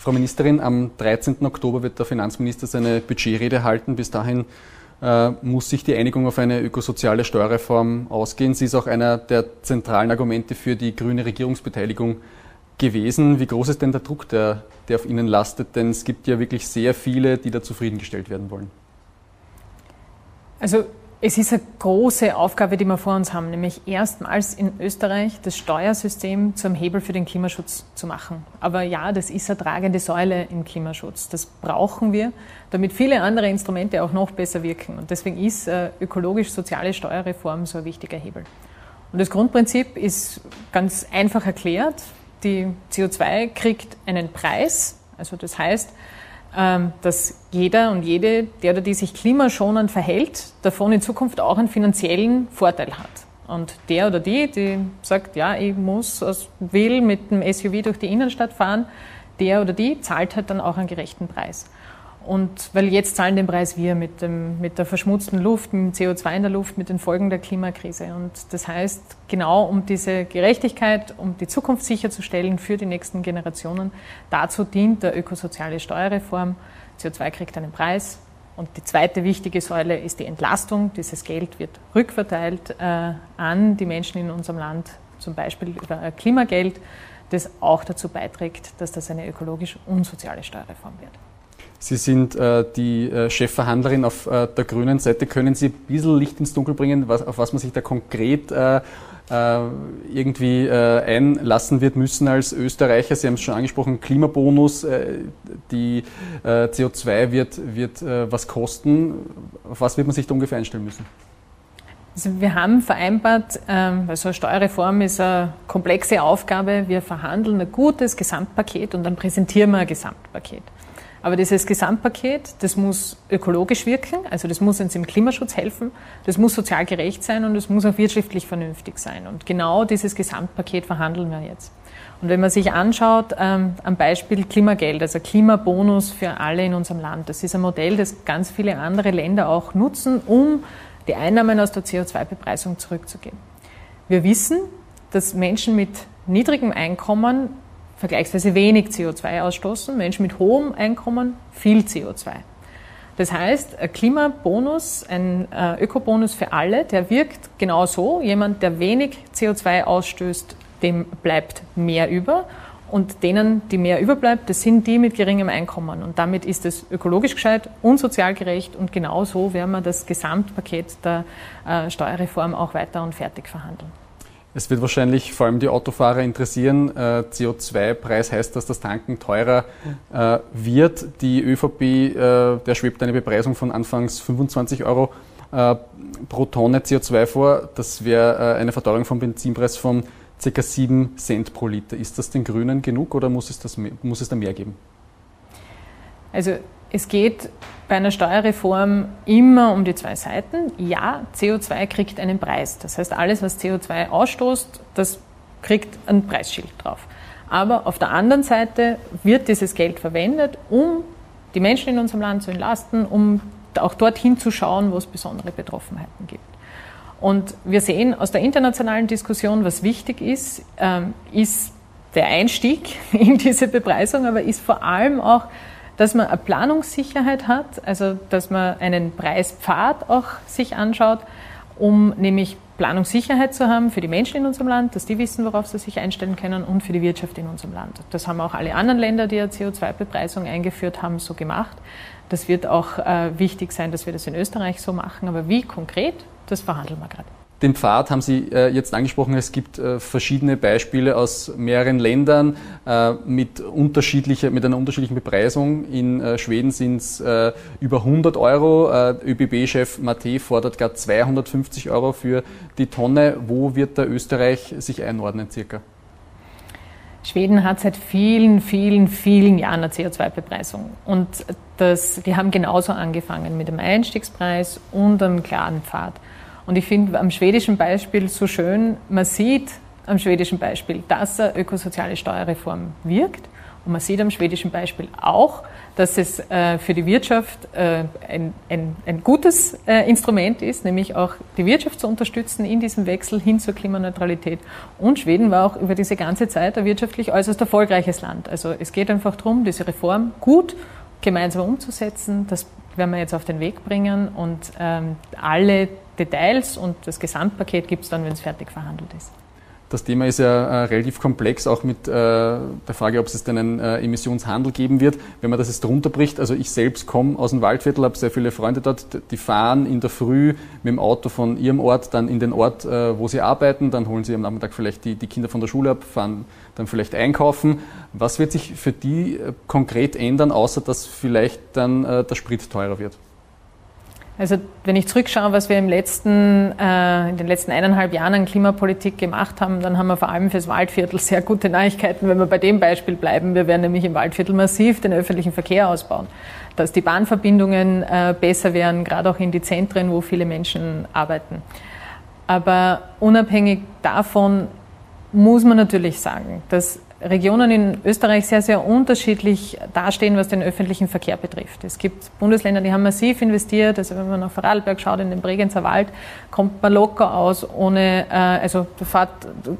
Frau Ministerin, am 13. Oktober wird der Finanzminister seine Budgetrede halten. Bis dahin äh, muss sich die Einigung auf eine ökosoziale Steuerreform ausgehen. Sie ist auch einer der zentralen Argumente für die grüne Regierungsbeteiligung gewesen. Wie groß ist denn der Druck, der, der auf Ihnen lastet? Denn es gibt ja wirklich sehr viele, die da zufriedengestellt werden wollen. Also es ist eine große Aufgabe, die wir vor uns haben, nämlich erstmals in Österreich das Steuersystem zum Hebel für den Klimaschutz zu machen. Aber ja, das ist eine tragende Säule im Klimaschutz. Das brauchen wir, damit viele andere Instrumente auch noch besser wirken. Und deswegen ist ökologisch-soziale Steuerreform so ein wichtiger Hebel. Und das Grundprinzip ist ganz einfach erklärt. Die CO2 kriegt einen Preis. Also das heißt, dass jeder und jede, der oder die sich klimaschonend verhält, davon in Zukunft auch einen finanziellen Vorteil hat. Und der oder die, die sagt, ja, ich muss, will mit dem SUV durch die Innenstadt fahren, der oder die zahlt halt dann auch einen gerechten Preis. Und weil jetzt zahlen den Preis wir mit, dem, mit der verschmutzten Luft, mit dem CO2 in der Luft, mit den Folgen der Klimakrise. Und das heißt, genau um diese Gerechtigkeit, um die Zukunft sicherzustellen für die nächsten Generationen, dazu dient der ökosoziale Steuerreform. CO2 kriegt einen Preis. Und die zweite wichtige Säule ist die Entlastung. Dieses Geld wird rückverteilt äh, an die Menschen in unserem Land, zum Beispiel über Klimageld, das auch dazu beiträgt, dass das eine ökologisch und soziale Steuerreform wird. Sie sind äh, die äh, Chefverhandlerin auf äh, der grünen Seite. Können Sie ein bisschen Licht ins Dunkel bringen, was, auf was man sich da konkret äh, äh, irgendwie äh, einlassen wird müssen als Österreicher? Sie haben es schon angesprochen, Klimabonus, die CO2 wird, wird was kosten. Auf was wird man sich da ungefähr einstellen müssen? Also wir haben vereinbart, ähm, weil so eine Steuerreform ist eine komplexe Aufgabe, wir verhandeln ein gutes Gesamtpaket und dann präsentieren wir ein Gesamtpaket. Aber dieses Gesamtpaket, das muss ökologisch wirken, also das muss uns im Klimaschutz helfen, das muss sozial gerecht sein und es muss auch wirtschaftlich vernünftig sein. Und genau dieses Gesamtpaket verhandeln wir jetzt. Und wenn man sich anschaut, ähm, am Beispiel Klimageld, also Klimabonus für alle in unserem Land, das ist ein Modell, das ganz viele andere Länder auch nutzen, um die Einnahmen aus der CO2-Bepreisung zurückzugeben. Wir wissen, dass Menschen mit niedrigem Einkommen vergleichsweise wenig CO2 ausstoßen, Menschen mit hohem Einkommen viel CO2. Das heißt, ein Klimabonus, ein äh, Ökobonus für alle, der wirkt genau so. Jemand, der wenig CO2 ausstößt, dem bleibt mehr über. Und denen, die mehr überbleibt, das sind die mit geringem Einkommen. Und damit ist es ökologisch gescheit und sozial gerecht. Und genau so werden wir das Gesamtpaket der äh, Steuerreform auch weiter und fertig verhandeln. Es wird wahrscheinlich vor allem die Autofahrer interessieren. Äh, CO2-Preis heißt, dass das Tanken teurer äh, wird. Die ÖVP, äh, der schwebt eine Bepreisung von anfangs 25 Euro pro Tonne CO2 vor. Das wäre eine Verteuerung vom Benzinpreis von ca. 7 Cent pro Liter. Ist das den Grünen genug oder muss es, das, muss es da mehr geben? Also es geht bei einer Steuerreform immer um die zwei Seiten. Ja, CO2 kriegt einen Preis. Das heißt, alles, was CO2 ausstoßt, das kriegt ein Preisschild drauf. Aber auf der anderen Seite wird dieses Geld verwendet, um die Menschen in unserem Land zu entlasten, um auch dorthin zu schauen, wo es besondere Betroffenheiten gibt. Und wir sehen aus der internationalen Diskussion, was wichtig ist, ähm, ist der Einstieg in diese Bepreisung, aber ist vor allem auch dass man eine Planungssicherheit hat, also dass man einen Preispfad auch sich anschaut, um nämlich Planungssicherheit zu haben für die Menschen in unserem Land, dass die wissen, worauf sie sich einstellen können und für die Wirtschaft in unserem Land. Das haben auch alle anderen Länder, die eine CO2-Bepreisung eingeführt haben, so gemacht. Das wird auch äh, wichtig sein, dass wir das in Österreich so machen. Aber wie konkret, das verhandeln wir gerade. Den Pfad haben Sie äh, jetzt angesprochen. Es gibt äh, verschiedene Beispiele aus mehreren Ländern äh, mit, unterschiedlicher, mit einer unterschiedlichen Bepreisung. In Schweden sind es über 100 Euro. ÖBB-Chef Mate fordert gar 250 Euro für die Tonne. Wo wird da Österreich sich einordnen circa? Schweden hat seit vielen, vielen, vielen Jahren eine CO2-Bepreisung. Und das, die haben genauso angefangen mit dem Einstiegspreis und einem klaren Pfad. Und ich finde am schwedischen Beispiel so schön, man sieht am schwedischen Beispiel, dass eine ökosoziale Steuerreform wirkt Und man sieht am schwedischen Beispiel auch, dass es äh, für die Wirtschaft äh, ein, ein, ein, gutes äh, Instrument ist, nämlich auch die Wirtschaft zu unterstützen in diesem Wechsel hin zur Klimaneutralität. Und Schweden war auch über diese ganze Zeit ein wirtschaftlich äußerst erfolgreiches Land. Also es geht einfach darum, diese Reform gut gemeinsam umzusetzen. Das werden wir jetzt auf den Weg bringen und ähm, alle Details und das Gesamtpaket gibt es dann, wenn es fertig verhandelt ist. Das Thema ist ja äh, relativ komplex, auch mit äh, der Frage, ob es denn einen äh, Emissionshandel geben wird. Wenn man das jetzt runterbricht, also ich selbst komme aus dem Waldviertel, habe sehr viele Freunde dort, die fahren in der Früh mit dem Auto von ihrem Ort dann in den Ort, äh, wo sie arbeiten, dann holen sie am Nachmittag vielleicht die, die Kinder von der Schule ab, fahren dann vielleicht einkaufen. Was wird sich für die äh, konkret ändern, außer dass vielleicht dann äh, der Sprit teurer wird? Also wenn ich zurückschaue, was wir im letzten, äh, in den letzten eineinhalb Jahren an Klimapolitik gemacht haben, dann haben wir vor allem fürs Waldviertel sehr gute Neuigkeiten, wenn wir bei dem Beispiel bleiben. Wir werden nämlich im Waldviertel massiv den öffentlichen Verkehr ausbauen, dass die Bahnverbindungen äh, besser werden, gerade auch in die Zentren, wo viele Menschen arbeiten. Aber unabhängig davon muss man natürlich sagen, dass Regionen in Österreich sehr, sehr unterschiedlich dastehen, was den öffentlichen Verkehr betrifft. Es gibt Bundesländer, die haben massiv investiert. Also wenn man nach Vorarlberg schaut, in den Bregenzer Wald, kommt man locker aus, ohne, äh, also fährt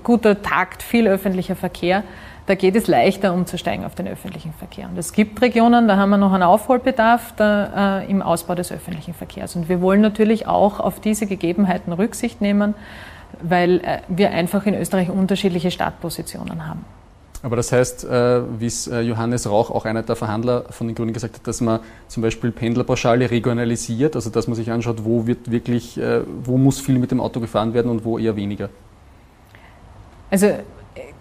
guter Takt, viel öffentlicher Verkehr. Da geht es leichter, umzusteigen auf den öffentlichen Verkehr. Und es gibt Regionen, da haben wir noch einen Aufholbedarf da, äh, im Ausbau des öffentlichen Verkehrs. Und wir wollen natürlich auch auf diese Gegebenheiten Rücksicht nehmen, weil äh, wir einfach in Österreich unterschiedliche Startpositionen haben. Aber das heißt, äh, wie es äh, Johannes Rauch, auch einer der Verhandler von den Grünen gesagt hat, dass man zum Beispiel Pendlerpauschale regionalisiert, also dass man sich anschaut, wo wird wirklich, wo muss viel mit dem Auto gefahren werden und wo eher weniger. Also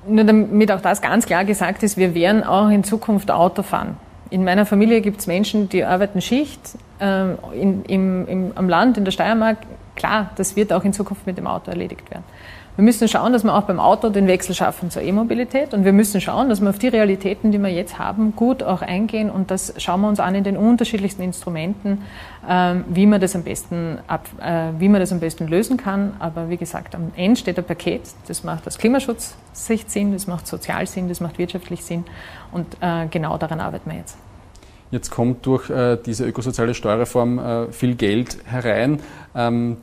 nur damit auch das ganz klar gesagt ist, wir werden auch in Zukunft Auto fahren. In meiner Familie gibt es Menschen, die arbeiten Schicht in, im, im, am Land, in der Steiermark. Klar, das wird auch in Zukunft mit dem Auto erledigt werden. Wir müssen schauen, dass wir auch beim Auto den Wechsel schaffen zur E-Mobilität und wir müssen schauen, dass wir auf die Realitäten, die wir jetzt haben, gut auch eingehen und das schauen wir uns an in den unterschiedlichsten Instrumenten, ähm, wie man das am besten, ab, äh, wie man das am besten lösen kann. Aber wie gesagt, am Ende steht ein Paket, das macht aus Klimaschutzsicht Sinn, das macht sozial Sinn, das macht wirtschaftlich Sinn und äh, genau daran arbeiten wir jetzt. Jetzt kommt durch äh, diese ökosoziale Steuerreform äh, viel Geld herein. Ähm,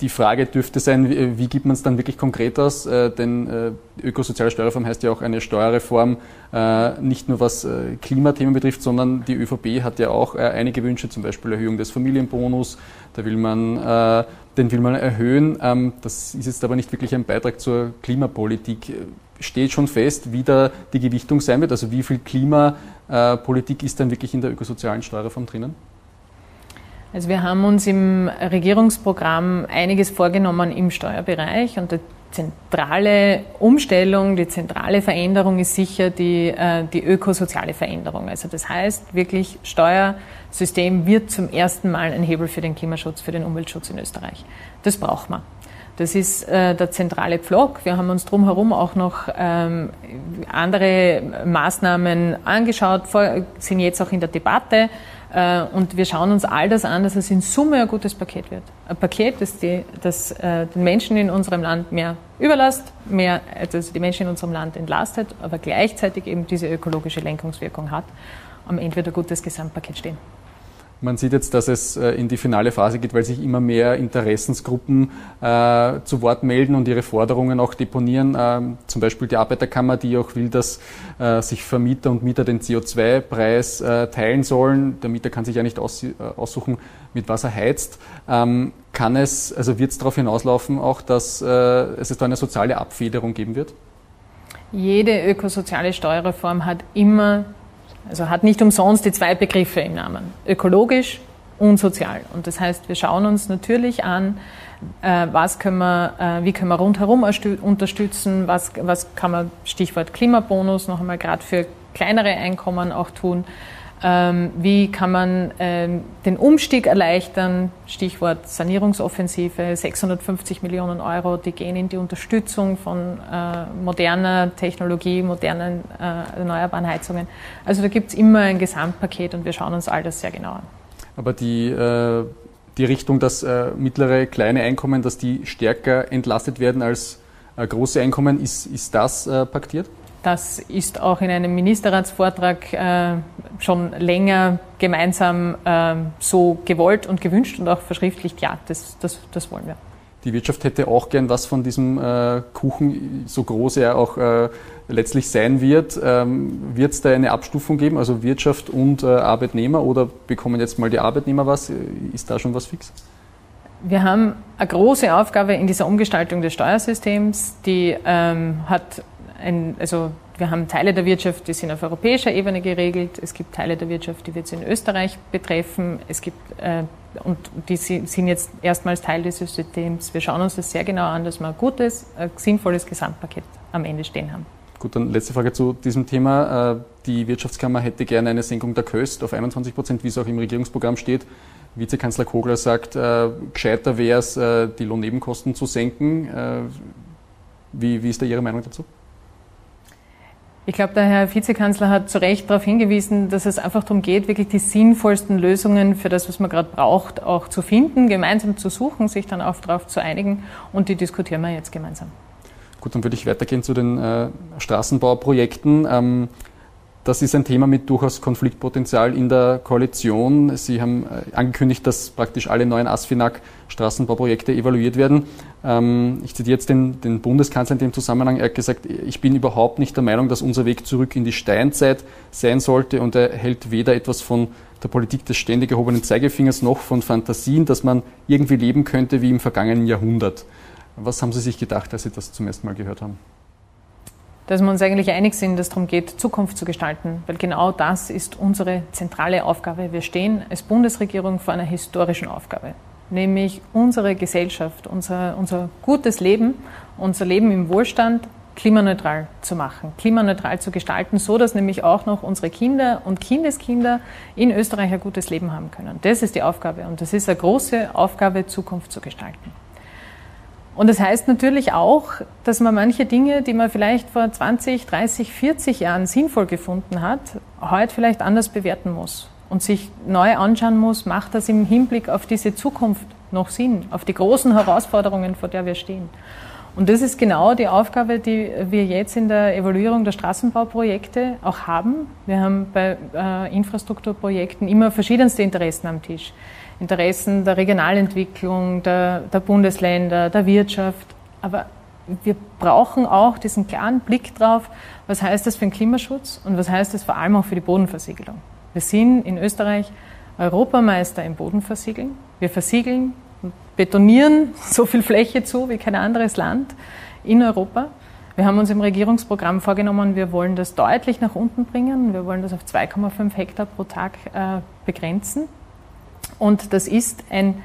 die Frage dürfte sein, wie gibt man es dann wirklich konkret aus? Äh, denn äh, ökosoziale Steuerreform heißt ja auch eine Steuerreform, äh, nicht nur was Klimathemen betrifft, sondern die ÖVP hat ja auch einige Wünsche, zum Beispiel Erhöhung des Familienbonus, da will man, den will man erhöhen. Ähm, das ist jetzt aber nicht wirklich ein Beitrag zur Klimapolitik. Steht schon fest, wie da die Gewichtung sein wird? Also wie viel Klimapolitik ist dann wirklich in der ökosozialen Steuerreform drinnen? Also wir haben uns im Regierungsprogramm einiges vorgenommen im Steuerbereich und die zentrale Umstellung, die zentrale Veränderung ist sicher die, äh, die ökosoziale Veränderung. Also das heißt wirklich, Steuersystem wird zum ersten Mal ein Hebel für den Klimaschutz, für den Umweltschutz in Österreich. Das braucht man. Das ist äh, der zentrale Pflock. Wir haben uns drumherum auch noch ähm, andere Maßnahmen angeschaut, sind jetzt auch in der Debatte. Äh, und wir schauen uns all das an, dass es in Summe ein gutes Paket wird. Ein Paket, das, die, das äh, den Menschen in unserem Land mehr überlasst, mehr, also die Menschen in unserem Land entlastet, aber gleichzeitig eben diese ökologische Lenkungswirkung hat. Am Ende wird ein gutes Gesamtpaket stehen. Man sieht jetzt, dass es äh, in die finale Phase geht, weil sich immer mehr Interessensgruppen äh, zu Wort melden und ihre Forderungen auch deponieren. Ähm, zum Beispiel die Arbeiterkammer, die auch will, dass äh, sich Vermieter und Mieter den CO2-Preis äh, teilen sollen. Der Mieter kann sich ja nicht aus, äh, aussuchen, mit was er heizt. Ähm, kann es, also wird es darauf hinauslaufen, auch, dass äh, es da eine soziale Abfederung geben wird? Jede ökosoziale Steuerreform hat immer also hat nicht umsonst die zwei Begriffe im Namen, ökologisch und sozial. Und das heißt, wir schauen uns natürlich an, äh, was können wir, äh, wie können wir rundherum unterstützen, was, was kann man, Stichwort Klimabonus, noch einmal gerade für kleinere Einkommen auch tun, ähm, wie kann man ähm, den Umstieg erleichtern? Stichwort Sanierungsoffensive, 650 Millionen Euro, die gehen in die Unterstützung von äh, moderner Technologie, modernen äh, erneuerbaren Heizungen. Also da gibt es immer ein Gesamtpaket und wir schauen uns all das sehr genau an. Aber die, äh, die Richtung, dass äh, mittlere, kleine Einkommen, dass die stärker entlastet werden als äh, große Einkommen, ist, ist das äh, paktiert? Das ist auch in einem Ministerratsvortrag äh, schon länger gemeinsam äh, so gewollt und gewünscht und auch verschriftlicht. Ja, das, das, das wollen wir. Die Wirtschaft hätte auch gern was von diesem äh, Kuchen, so groß er auch äh, letztlich sein wird. Ähm, wird es da eine Abstufung geben, also Wirtschaft und äh, Arbeitnehmer, oder bekommen jetzt mal die Arbeitnehmer was? Ist da schon was fix? Wir haben eine große Aufgabe in dieser Umgestaltung des Steuersystems, die ähm, hat ein, also wir haben Teile der Wirtschaft, die sind auf europäischer Ebene geregelt. Es gibt Teile der Wirtschaft, die wird es in Österreich betreffen. Es gibt, äh, und die sind jetzt erstmals Teil dieses Systems. Wir schauen uns das sehr genau an, dass wir ein gutes, ein sinnvolles Gesamtpaket am Ende stehen haben. Gut, dann letzte Frage zu diesem Thema. Äh, die Wirtschaftskammer hätte gerne eine Senkung der Kost auf 21 Prozent, wie es auch im Regierungsprogramm steht. Vizekanzler Kogler sagt, äh, gescheiter wäre es, äh, die Lohnnebenkosten zu senken. Äh, wie, wie ist da Ihre Meinung dazu? Ich glaube, der Herr Vizekanzler hat zu Recht darauf hingewiesen, dass es einfach darum geht, wirklich die sinnvollsten Lösungen für das, was man gerade braucht, auch zu finden, gemeinsam zu suchen, sich dann auch darauf zu einigen und die diskutieren wir jetzt gemeinsam. Gut, dann würde ich weitergehen zu den äh, Straßenbauprojekten. Ähm, das ist ein Thema mit durchaus Konfliktpotenzial in der Koalition. Sie haben äh, angekündigt, dass praktisch alle neuen ASFINAG-Straßenbauprojekte evaluiert werden. Ähm, ich zitiere jetzt den, den, Bundeskanzler in dem Zusammenhang. Er hat gesagt, ich bin überhaupt nicht der Meinung, dass unser Weg zurück in die Steinzeit sein sollte und er hält weder etwas von der Politik des ständig erhobenen Zeigefingers noch von Fantasien, dass man irgendwie leben könnte wie im vergangenen Jahrhundert. Was haben Sie sich gedacht, als Sie das zum ersten Mal gehört haben? Dass wir uns eigentlich einig sind, dass es darum geht, Zukunft zu gestalten, weil genau das ist unsere zentrale Aufgabe. Wir stehen als Bundesregierung vor einer historischen Aufgabe, nämlich unsere Gesellschaft, unser, unser gutes Leben, unser Leben im Wohlstand klimaneutral zu machen, klimaneutral zu gestalten, so dass nämlich auch noch unsere Kinder und Kindeskinder in Österreich ein gutes Leben haben können. Das ist die Aufgabe und das ist eine große Aufgabe, Zukunft zu gestalten. Und das heißt natürlich auch, dass man manche Dinge, die man vielleicht vor 20, 30, 40 Jahren sinnvoll gefunden hat, heute vielleicht anders bewerten muss und sich neu anschauen muss, macht das im Hinblick auf diese Zukunft noch Sinn, auf die großen Herausforderungen, vor der wir stehen. Und das ist genau die Aufgabe, die wir jetzt in der Evaluierung der Straßenbauprojekte auch haben. Wir haben bei äh, Infrastrukturprojekten immer verschiedenste Interessen am Tisch. Interessen der Regionalentwicklung, der, der Bundesländer, der Wirtschaft. Aber wir brauchen auch diesen klaren Blick drauf, was heißt das für den Klimaschutz und was heißt das vor allem auch für die Bodenversiegelung. Wir sind in Österreich Europameister im Bodenversiegeln. Wir versiegeln betonieren so viel Fläche zu wie kein anderes Land in Europa. Wir haben uns im Regierungsprogramm vorgenommen, wir wollen das deutlich nach unten bringen. Wir wollen das auf 2,5 Hektar pro Tag äh, begrenzen. Und das ist ein,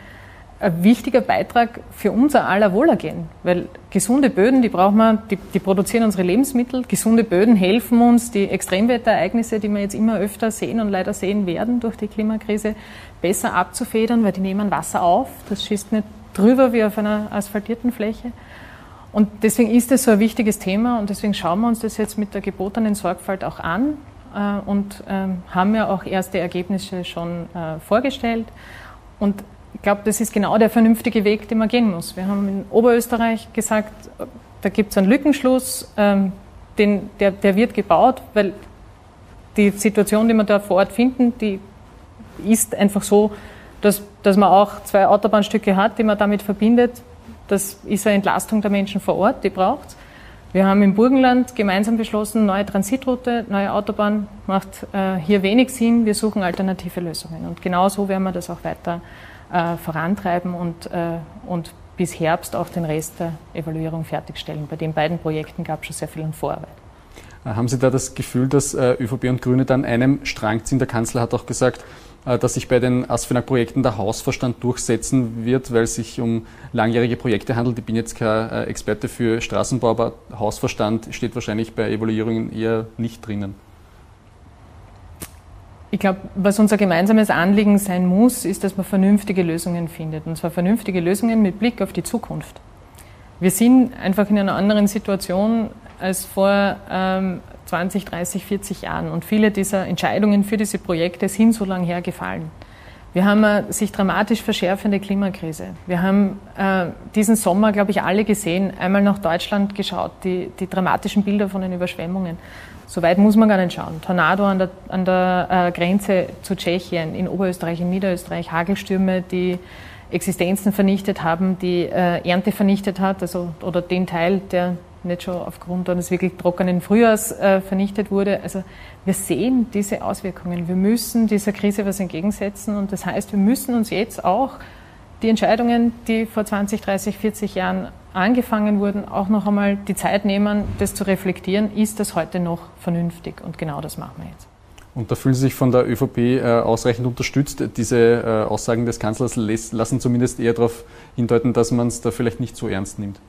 ein, wichtiger Beitrag für unser aller Wohlergehen, weil gesunde Böden, die brauchen wir, die, die produzieren unsere Lebensmittel. Gesunde Böden helfen uns, die Extremwetterereignisse, die wir jetzt immer öfter sehen und leider sehen werden durch die Klimakrise, besser abzufedern, weil die nehmen Wasser auf. Das schießt nicht drüber wie auf einer asphaltierten Fläche. Und deswegen ist es so ein wichtiges Thema und deswegen schauen wir uns das jetzt mit der gebotenen Sorgfalt auch an. Äh, und ähm, haben ja auch erste Ergebnisse schon äh, vorgestellt. Und ich glaube, das ist genau der vernünftige Weg, den man gehen muss. Wir haben in Oberösterreich gesagt, da gibt es einen Lückenschluss, ähm, den, der, der wird gebaut, weil die Situation, die wir da vor Ort finden, die ist einfach so, dass, dass man auch zwei Autobahnstücke hat, die man damit verbindet. Das ist eine Entlastung der Menschen vor Ort, die braucht es. Wir haben im Burgenland gemeinsam beschlossen, neue Transitroute, neue Autobahn macht äh, hier wenig Sinn. Wir suchen alternative Lösungen. Und genau so werden wir das auch weiter äh, vorantreiben und, äh, und bis Herbst auch den Rest der Evaluierung fertigstellen. Bei den beiden Projekten gab es schon sehr viel Vorarbeit. Äh, haben Sie da das Gefühl, dass ÖVP und Grüne dann einem Strang ziehen? Der Kanzler hat auch gesagt, dass sich bei den ASFINAG-Projekten der Hausverstand durchsetzen wird, weil es sich um langjährige Projekte handelt. Ich bin jetzt kein äh, Experte für Straßenbau, aber Hausverstand steht wahrscheinlich bei Evaluierungen eher nicht drinnen. Ich glaube, was unser gemeinsames Anliegen sein muss, ist, dass man vernünftige Lösungen findet. Und zwar vernünftige Lösungen mit Blick auf die Zukunft. Wir sind einfach in einer anderen Situation als vor ähm, 20, 30, 40 Jahren. Und viele dieser Entscheidungen für diese Projekte sind so lange her gefallen. Wir haben eine sich dramatisch verschärfende Klimakrise. Wir haben äh, diesen Sommer, glaube ich, alle gesehen, einmal nach Deutschland geschaut, die, die dramatischen Bilder von den Überschwemmungen. So weit muss man gar nicht schauen. Tornado an der, an der äh, Grenze zu Tschechien, in Oberösterreich, in Niederösterreich, Hagelstürme, die Existenzen vernichtet haben, die äh, Ernte vernichtet hat, also, oder den Teil, der nicht schon aufgrund eines wirklich trockenen Frühjahrs äh, vernichtet wurde. Also wir sehen diese Auswirkungen. Wir müssen dieser Krise was entgegensetzen und das heißt, wir müssen uns jetzt auch die Entscheidungen, die vor 20, 30, 40 Jahren angefangen wurden, auch noch einmal die Zeit nehmen, das zu reflektieren. Ist das heute noch vernünftig? Und genau das machen wir jetzt. Und da fühlen Sie sich von der ÖVP äh, ausreichend unterstützt. Diese äh, Aussagen des Kanzlers lassen zumindest eher darauf hindeuten, dass man es da vielleicht nicht so ernst nimmt.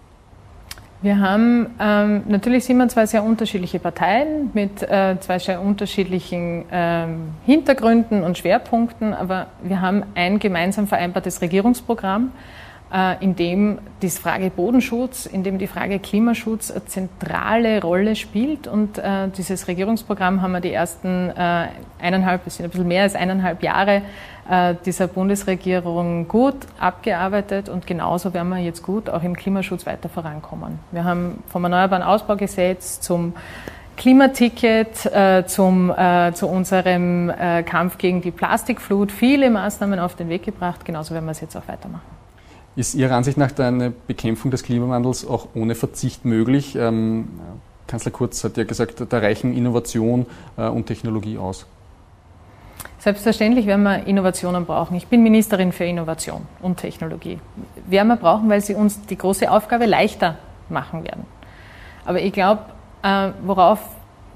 Wir haben, ähm, natürlich sind wir zwei sehr unterschiedliche Parteien mit äh, zwei sehr unterschiedlichen ähm, Hintergründen und Schwerpunkten, aber wir haben ein gemeinsam vereinbartes Regierungsprogramm, in dem die Frage Bodenschutz, in dem die Frage Klimaschutz eine zentrale Rolle spielt. Und äh, dieses Regierungsprogramm haben wir die ersten äh, eineinhalb, ein bisschen mehr als eineinhalb Jahre dieser Bundesregierung gut abgearbeitet und genauso werden wir jetzt gut auch im Klimaschutz weiter vorankommen. Wir haben vom Erneuerbaren Ausbaugesetz zum Klimaticket, äh, zum, äh, zu unserem äh, Kampf gegen die Plastikflut viele Maßnahmen auf den Weg gebracht. Genauso werden wir es jetzt auch weitermachen. Ist Ihrer Ansicht nach eine Bekämpfung des Klimawandels auch ohne Verzicht möglich? Ähm, Kanzler Kurz hat ja gesagt, da reichen Innovation äh, und Technologie aus. Selbstverständlich werden wir Innovationen brauchen. Ich bin Ministerin für Innovation und Technologie. Werden wir brauchen, weil sie uns die große Aufgabe leichter machen werden. Aber ich glaube, äh, worauf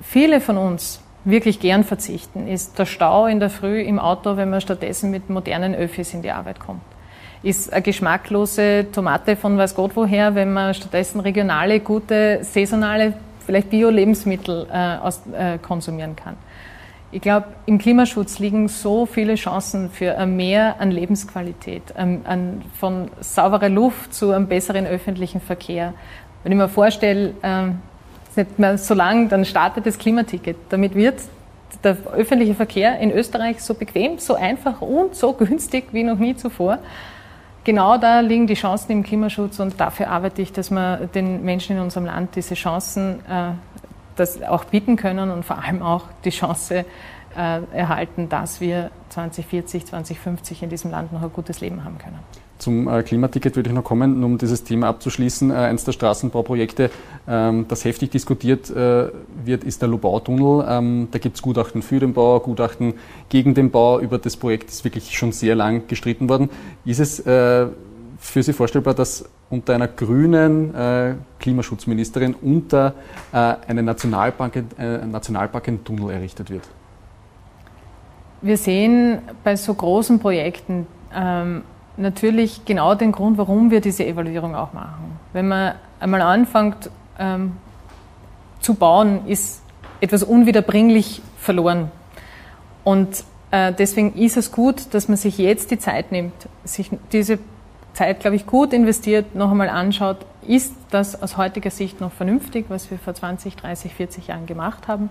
viele von uns wirklich gern verzichten, ist der Stau in der Früh im Auto, wenn man stattdessen mit modernen Öffis in die Arbeit kommt ist eine geschmacklose Tomate von weiß Gott woher, wenn man stattdessen regionale, gute, saisonale, vielleicht Bio-Lebensmittel äh, äh, konsumieren kann. Ich glaube, im Klimaschutz liegen so viele Chancen für ein Mehr an Lebensqualität, an, an, von sauberer Luft zu einem besseren öffentlichen Verkehr. Wenn ich mir vorstelle, äh, nicht mehr so lang, dann startet das Klimaticket. Damit wird der öffentliche Verkehr in Österreich so bequem, so einfach und so günstig wie noch nie zuvor genau da liegen die Chancen im Klimaschutz und dafür arbeite ich, dass wir den Menschen in unserem Land diese Chancen äh, das auch bieten können und vor allem auch die Chance äh, erhalten, dass wir 2040, 2050 in diesem Land noch ein gutes Leben haben können. Zum äh, Klimaticket würde ich noch kommen, um dieses Thema abzuschließen. Äh, eines der Straßenbauprojekte, ähm, das heftig diskutiert äh, wird, ist der Lubautunnel. Ähm, da gibt es Gutachten für den Bau, Gutachten gegen den Bau. Über das Projekt ist wirklich schon sehr lang gestritten worden. Ist es für Sie vorstellbar, dass unter einer grünen Klimaschutzministerin unter einen Nationalpark, äh, Nationalpark ein Tunnel errichtet wird? Wir sehen bei so großen Projekten ähm, natürlich genau den Grund, warum wir diese Evaluierung auch machen. Wenn man einmal anfängt ähm, zu bauen, ist etwas unwiederbringlich verloren. Und äh, deswegen ist es gut, dass man sich jetzt die Zeit nimmt, sich diese Zeit, glaube ich, gut investiert, noch einmal anschaut, ist das aus heutiger Sicht noch vernünftig, was wir vor 20, 30, 40 Jahren gemacht haben.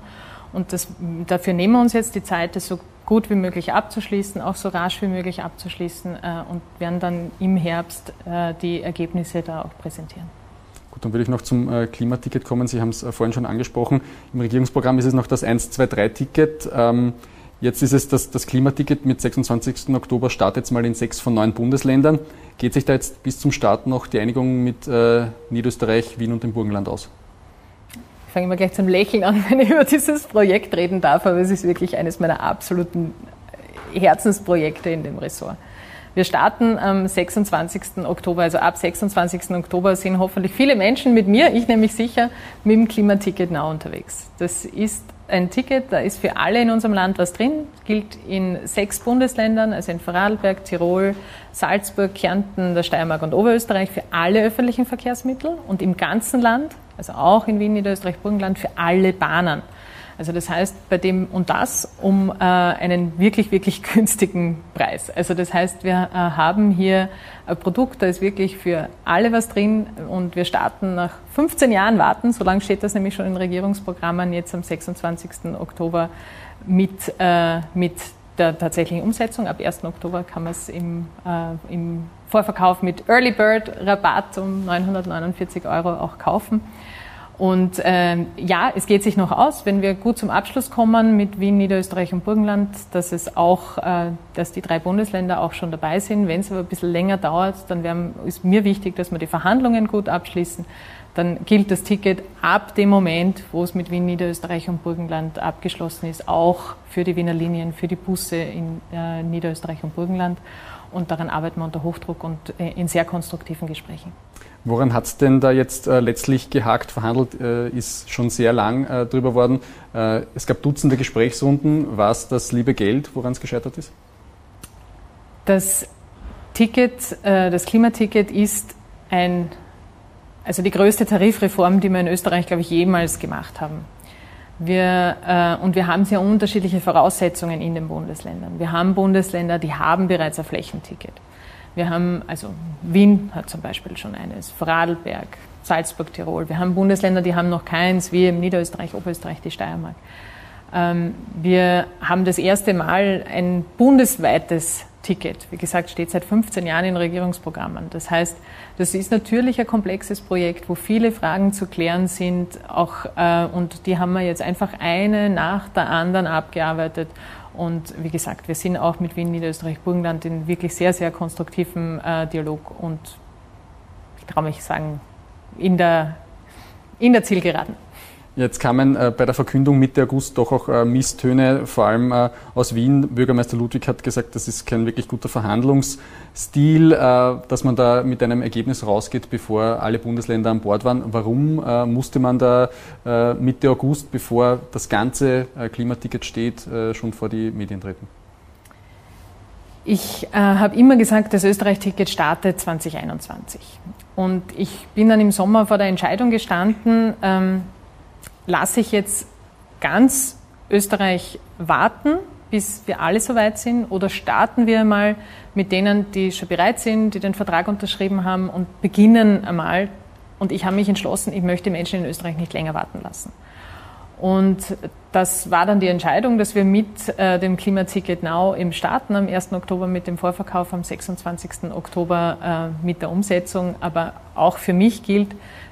Und das, dafür nehmen wir uns jetzt die Zeit, das so gut wie möglich abzuschließen, auch so rasch wie möglich abzuschließen äh, und werden dann im Herbst äh, die Ergebnisse da auch präsentieren. Gut, dann würde ich noch zum äh, Klimaticket kommen. Sie haben es äh, vorhin schon angesprochen. Im Regierungsprogramm ist es noch das 123-Ticket. Ähm, jetzt ist es das, das Klimaticket mit 26. Oktober startet jetzt mal in sechs von neun Bundesländern. Geht sich da jetzt bis zum Start noch die Einigung mit äh, Niederösterreich, Wien und dem Burgenland aus? Ich fange immer gleich zum Lächeln an, wenn ich über dieses Projekt reden darf, aber es ist wirklich eines meiner absoluten Herzensprojekte in dem Ressort. Wir starten am 26. Oktober, also ab 26. Oktober sind hoffentlich viele Menschen mit mir, ich nämlich sicher, mit dem Klimaticket Now unterwegs. Das ist ein Ticket, da ist für alle in unserem Land was drin, gilt in sechs Bundesländern, also in Vorarlberg, Tirol, Salzburg, Kärnten, der Steiermark und Oberösterreich für alle öffentlichen Verkehrsmittel und im ganzen Land also auch in Wien, Niederösterreich, Burgenland, für alle Bahnen. Also das heißt, bei dem und das um äh, einen wirklich, wirklich günstigen Preis. Also das heißt, wir äh, haben hier ein Produkt, da ist wirklich für alle was drin und wir starten nach 15 Jahren warten, so lange steht das nämlich schon in Regierungsprogrammen, jetzt am 26. Oktober mit, äh, mit der tatsächlichen Umsetzung. Ab 1. Oktober kann man es im, äh, im Vorverkauf mit Early Bird Rabatt um 949 Euro auch kaufen. Und ähm, ja, es geht sich noch aus, wenn wir gut zum Abschluss kommen mit Wien, Niederösterreich und Burgenland, dass es auch, äh, dass die drei Bundesländer auch schon dabei sind. Wenn es aber ein bisschen länger dauert, dann wär, ist mir wichtig, dass wir die Verhandlungen gut abschließen. Dann gilt das Ticket ab dem Moment, wo es mit Wien, Niederösterreich und Burgenland abgeschlossen ist, auch für die Wiener Linien, für die Busse in äh, Niederösterreich und Burgenland. Und daran arbeiten wir unter Hochdruck und äh, in sehr konstruktiven Gesprächen. Woran hat es denn da jetzt äh, letztlich gehakt? Verhandelt äh, ist schon sehr lang äh, drüber worden. Äh, es gab Dutzende Gesprächsrunden. War es das liebe Geld, woran es gescheitert ist? Das Ticket, äh, das Klimaticket ist ein, also die größte Tarifreform, die wir in Österreich, glaube ich, jemals gemacht haben. Wir, äh, und wir haben sehr unterschiedliche Voraussetzungen in den Bundesländern. Wir haben Bundesländer, die haben bereits ein Flächenticket. Wir haben, also Wien hat zum Beispiel schon eines, Vorarlberg, Salzburg, Tirol. Wir haben Bundesländer, die haben noch keins, wie im Niederösterreich, Oberösterreich, die Steiermark. Ähm, wir haben das erste Mal ein bundesweites Ticket. Wie gesagt, steht seit 15 Jahren in Regierungsprogrammen. Das heißt, das ist natürlich ein komplexes Projekt, wo viele Fragen zu klären sind. Auch, äh, und die haben wir jetzt einfach eine nach der anderen abgearbeitet. Und wie gesagt, wir sind auch mit Wien, Niederösterreich, Burgenland in wirklich sehr, sehr konstruktiven äh, Dialog und ich traue mich sagen, in der, in der Zielgeraden. Jetzt kamen äh, bei der Verkündung Mitte August doch auch äh, Misstöne, vor allem äh, aus Wien. Bürgermeister Ludwig hat gesagt, das ist kein wirklich guter Verhandlungsstil, äh, dass man da mit einem Ergebnis rausgeht, bevor alle Bundesländer an Bord waren. Warum äh, musste man da äh, Mitte August, bevor das ganze Klimaticket steht, schon vor die Medien treten? Ich äh, habe immer gesagt, das Österreich-Ticket startet 2021. Und ich bin dann im Sommer vor der Entscheidung gestanden, ähm, lasse ich jetzt ganz Österreich warten, bis wir alle soweit sind, oder starten wir mal mit denen, die schon bereit sind, die den Vertrag unterschrieben haben und beginnen einmal. Und ich habe mich entschlossen, ich möchte Menschen in Österreich nicht länger warten lassen. Und das war dann die Entscheidung, dass wir mit äh, dem Klimaticket Now im Starten am 1. Oktober mit dem Vorverkauf am 26. Oktober äh, mit der Umsetzung. Aber auch für mich gilt,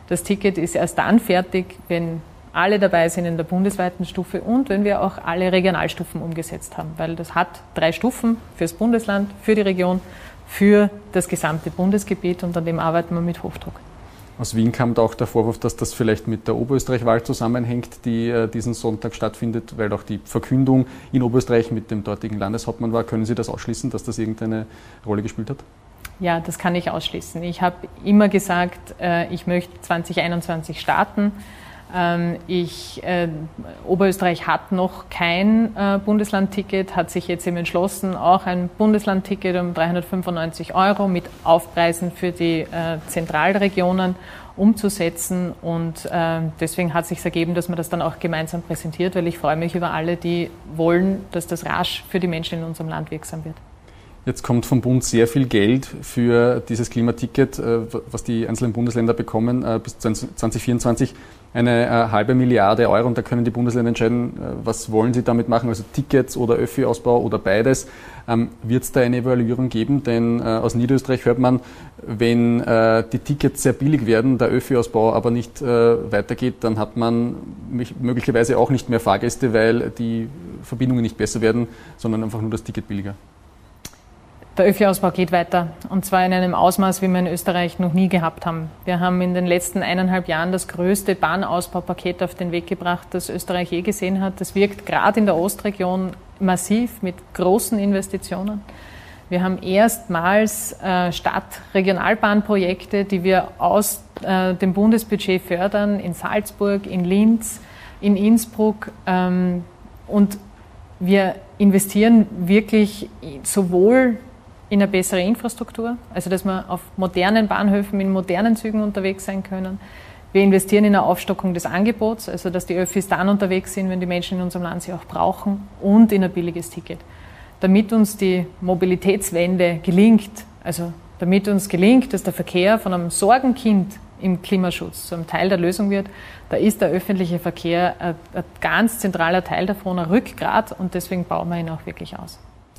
das Ticket ist erst dann fertig, wenn alle dabei sind in der bundesweiten Stufe und wenn wir auch alle Regionalstufen umgesetzt haben, weil das hat drei Stufen fürs Bundesland, für die Region, für das gesamte Bundesgebiet und an dem arbeiten wir mit Hochdruck. Aus Wien kam da auch der Vorwurf, dass das vielleicht mit der Oberösterreich-Wahl zusammenhängt, die äh, diesen Sonntag stattfindet, weil auch die Verkündung in Oberösterreich mit dem dortigen Landeshauptmann war. Können Sie das ausschließen, dass das irgendeine Rolle gespielt hat? Ja, das kann ich ausschließen. Ich habe immer gesagt, äh, ich möchte 2021 starten. Ähm, ich, äh, Oberösterreich hat noch kein äh, Bundeslandticket, hat sich jetzt eben entschlossen, auch ein Bundeslandticket um 395 Euro mit Aufpreisen für die äh, Zentralregionen umzusetzen. Und äh, deswegen hat sich ergeben, dass man das dann auch gemeinsam präsentiert, weil ich freue mich über alle, die wollen, dass das rasch für die Menschen in unserem Land wirksam wird. Jetzt kommt vom Bund sehr viel Geld für dieses Klimaticket, äh, was die einzelnen Bundesländer bekommen äh, bis 2024 eine äh, halbe Milliarde Euro und da können die Bundesländer entscheiden, was wollen sie damit machen, also Tickets oder Öffi-Ausbau oder beides. Ähm, Wird es da eine Evaluierung geben? Denn aus Niederösterreich hört man, wenn die Tickets sehr billig werden, der Öffi-Ausbau aber nicht weitergeht, dann hat man möglicherweise auch nicht mehr Fahrgäste, weil die Verbindungen nicht besser werden, sondern einfach nur das Ticket billiger. Der Öffi-Ausbau geht weiter und zwar in einem Ausmaß, wie wir in Österreich noch nie gehabt haben. Wir haben in den letzten eineinhalb Jahren das größte Bahnausbaupaket auf den Weg gebracht, das Österreich je gesehen hat. Das wirkt gerade in der Ostregion massiv mit großen Investitionen. Wir haben erstmals äh, Stadt-Regionalbahnprojekte, die wir aus äh, dem Bundesbudget fördern, in Salzburg, in Linz, in Innsbruck. Ähm, und wir investieren wirklich sowohl in eine bessere Infrastruktur, also dass wir auf modernen Bahnhöfen in modernen Zügen unterwegs sein können. Wir investieren in eine Aufstockung des Angebots, also dass die Öffis dann unterwegs sind, wenn die Menschen in unserem Land sie auch brauchen und in ein billiges Ticket. Damit uns die Mobilitätswende gelingt, also damit uns gelingt, dass der Verkehr von einem Sorgenkind im Klimaschutz zu einem Teil der Lösung wird, da ist der öffentliche Verkehr ein, ein ganz zentraler Teil davon, ein Rückgrat und deswegen bauen wir ihn auch wirklich aus.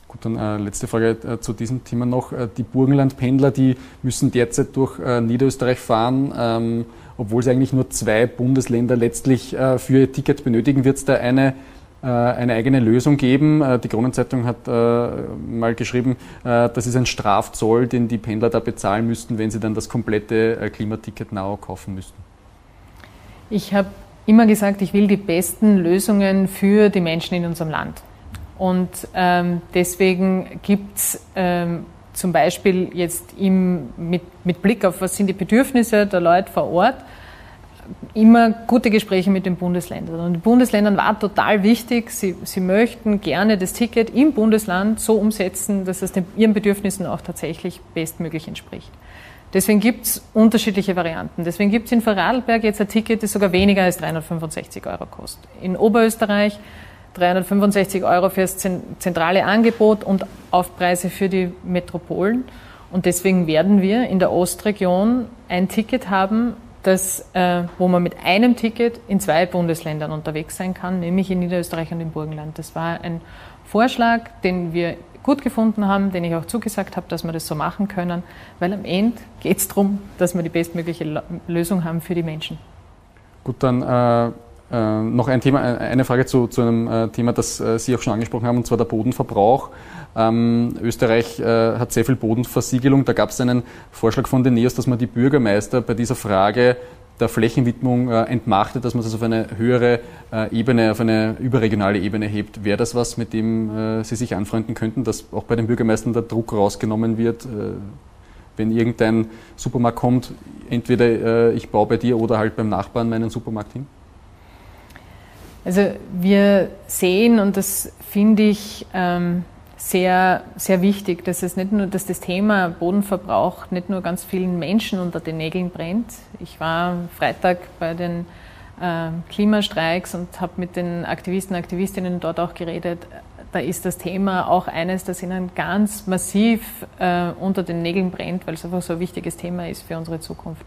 Gut, dann äh, letzte Frage äh, zu diesem Thema noch. Äh, die Burgenlandpendler, die müssen derzeit durch äh, Niederösterreich fahren, ähm, obwohl sie eigentlich nur zwei Bundesländer letztlich äh, für ihr Ticket benötigen. Wird es da eine, äh, eine eigene Lösung geben? die Kronenzeitung hat mal geschrieben, das ist ein Strafzoll, den die Pendler da bezahlen müssten, wenn sie dann das komplette Klimaticket now kaufen müssten. Ich habe immer gesagt, ich will die besten Lösungen für die Menschen in unserem Land. Und ähm, deswegen gibt es ähm, zum Beispiel jetzt im, mit, mit Blick auf, was sind die Bedürfnisse der Leute vor Ort, immer gute Gespräche mit den Bundesländern. Und den Bundesländern war total wichtig, sie, sie möchten gerne das Ticket im Bundesland so umsetzen, dass es den, ihren Bedürfnissen auch tatsächlich bestmöglich entspricht. Deswegen gibt es unterschiedliche Varianten. Deswegen gibt es in Vorarlberg jetzt ein Ticket, das sogar weniger als 365 Euro kostet. In Oberösterreich 365 Euro für das zentrale Angebot und Aufpreise für die Metropolen. Und deswegen werden wir in der Ostregion ein Ticket haben, das, äh, wo man mit einem Ticket in zwei Bundesländern unterwegs sein kann, nämlich in Niederösterreich und im Burgenland. Das war ein Vorschlag, den wir gut gefunden haben, den ich auch zugesagt habe, dass wir das so machen können, weil am Ende geht es darum, dass wir die bestmögliche Lösung haben für die Menschen. Gut, dann äh äh, noch ein Thema, äh, eine Frage zu, zu einem äh, Thema, das äh, Sie auch schon angesprochen haben, und zwar der Bodenverbrauch. Ähm, Österreich äh, hat sehr viel Bodenversiegelung. Da gab es einen Vorschlag von den NEOS, dass man die Bürgermeister bei dieser Frage der Flächenwidmung äh, entmachtet, dass man das auf eine höhere Ebene, auf eine überregionale Ebene hebt. Wäre das was, mit dem Sie sich anfreunden könnten, dass auch bei den Bürgermeistern der Druck rausgenommen wird, wenn irgendein Supermarkt kommt, entweder ich baue bei dir oder halt beim Nachbarn meinen Supermarkt hin? Also wir sehen, und das finde ich ähm, sehr, sehr wichtig, dass es nicht nur, dass das Thema Bodenverbrauch nicht nur ganz vielen Menschen unter den Nägeln brennt. Ich war Freitag bei den äh, Klimastreiks und habe mit den Aktivisten, Aktivistinnen dort auch geredet. Da ist das Thema auch eines, das ihnen ganz massiv äh, unter den Nägeln brennt, weil es einfach so ein wichtiges Thema ist für unsere Zukunft.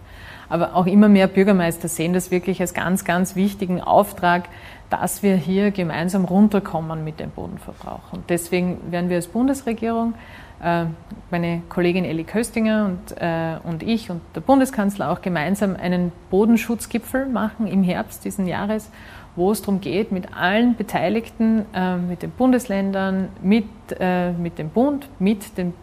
Aber auch immer mehr Bürgermeister sehen das wirklich als ganz, ganz wichtigen Auftrag, dass wir hier gemeinsam runterkommen mit dem Bodenverbrauch. Und deswegen werden wir als Bundesregierung, äh, meine Kollegin Elli Köstinger und, äh, und ich und der Bundeskanzler auch gemeinsam einen Bodenschutzgipfel machen im Herbst diesen Jahres, wo es darum geht, mit allen Beteiligten, äh, mit den Bundesländern, mit, mit dem Bund, mit, den,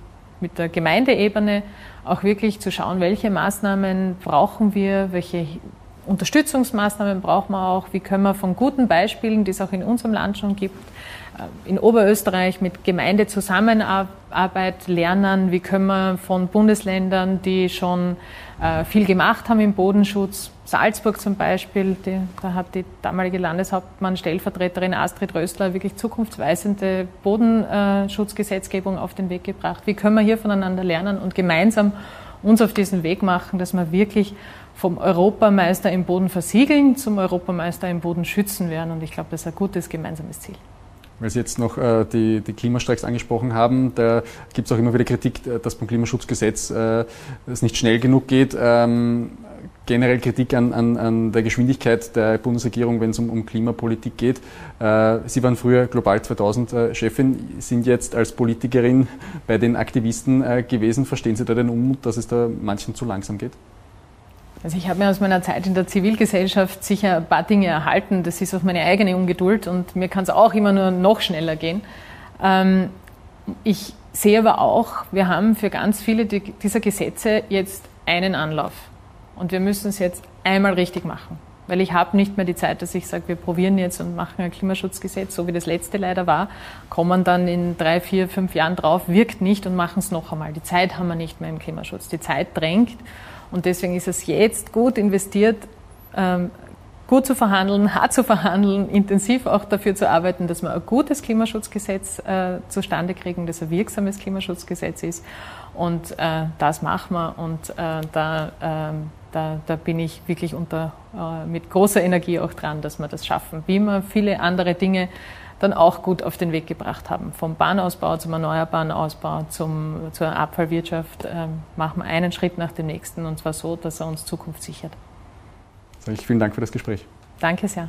mit der Gemeindeebene auch wirklich zu schauen, welche Maßnahmen brauchen wir, welche Unterstützungsmaßnahmen brauchen wir auch. Wie können wir von guten Beispielen, die es auch in unserem Land schon gibt, äh, in Oberösterreich mit Gemeindezusammenarbeit lernen? Wie können wir von Bundesländern, die schon äh, viel gemacht haben im Bodenschutz, Salzburg zum Beispiel, die, da hat die damalige Landeshauptmann, Stellvertreterin Astrid Röstler wirklich zukunftsweisende Bodenschutzgesetzgebung auf den Weg gebracht. Wie können wir hier voneinander lernen und gemeinsam uns auf diesen Weg machen, dass wir wirklich vom Europameister im Boden versiegeln zum Europameister im Boden schützen werden. Und ich glaube, das ist ein gutes gemeinsames Ziel. Weil Sie jetzt noch äh, die, die Klimastreiks angesprochen haben, da gibt es auch immer wieder Kritik, äh, dass beim Klimaschutzgesetz äh, es nicht schnell genug geht. Ähm, generell Kritik an, an, an der Geschwindigkeit der Bundesregierung, wenn es um, um Klimapolitik geht. Äh, Sie waren früher Global 2000 äh, Chefin, sind jetzt als Politikerin bei den Aktivisten äh, gewesen. Verstehen Sie da den Unmut, dass es da manchen zu langsam geht? Also ich habe mir aus meiner Zeit in der Zivilgesellschaft sicher ein paar Dinge erhalten. Das ist auf meine eigene Ungeduld und mir kann es auch immer nur noch schneller gehen. Ähm, ich sehe aber auch, wir haben für ganz viele dieser Gesetze jetzt einen Anlauf. Und wir müssen es jetzt einmal richtig machen. Weil ich habe nicht mehr die Zeit, dass ich sage, wir probieren jetzt und machen ein Klimaschutzgesetz, so wie das letzte leider war, kommen dann in drei, vier, fünf Jahren drauf, wirkt nicht und machen es noch einmal. Die Zeit haben wir nicht mehr im Klimaschutz. Die Zeit drängt und deswegen ist es jetzt gut investiert, ähm, gut zu verhandeln, hart zu verhandeln, intensiv auch dafür zu arbeiten, dass wir ein gutes Klimaschutzgesetz äh, zustande kriegen, das ein wirksames Klimaschutzgesetz ist. Und äh, das machen wir und äh, da, ähm, da, da bin ich wirklich unter, äh, mit großer Energie auch dran, dass wir das schaffen. Wie wir viele andere Dinge dann auch gut auf den Weg gebracht haben. Vom Bahnausbau zum erneuerbaren Ausbau zum, zur Abfallwirtschaft äh, machen wir einen Schritt nach dem nächsten und zwar so, dass er uns Zukunft sichert. Sag ich vielen Dank für das Gespräch. Danke sehr.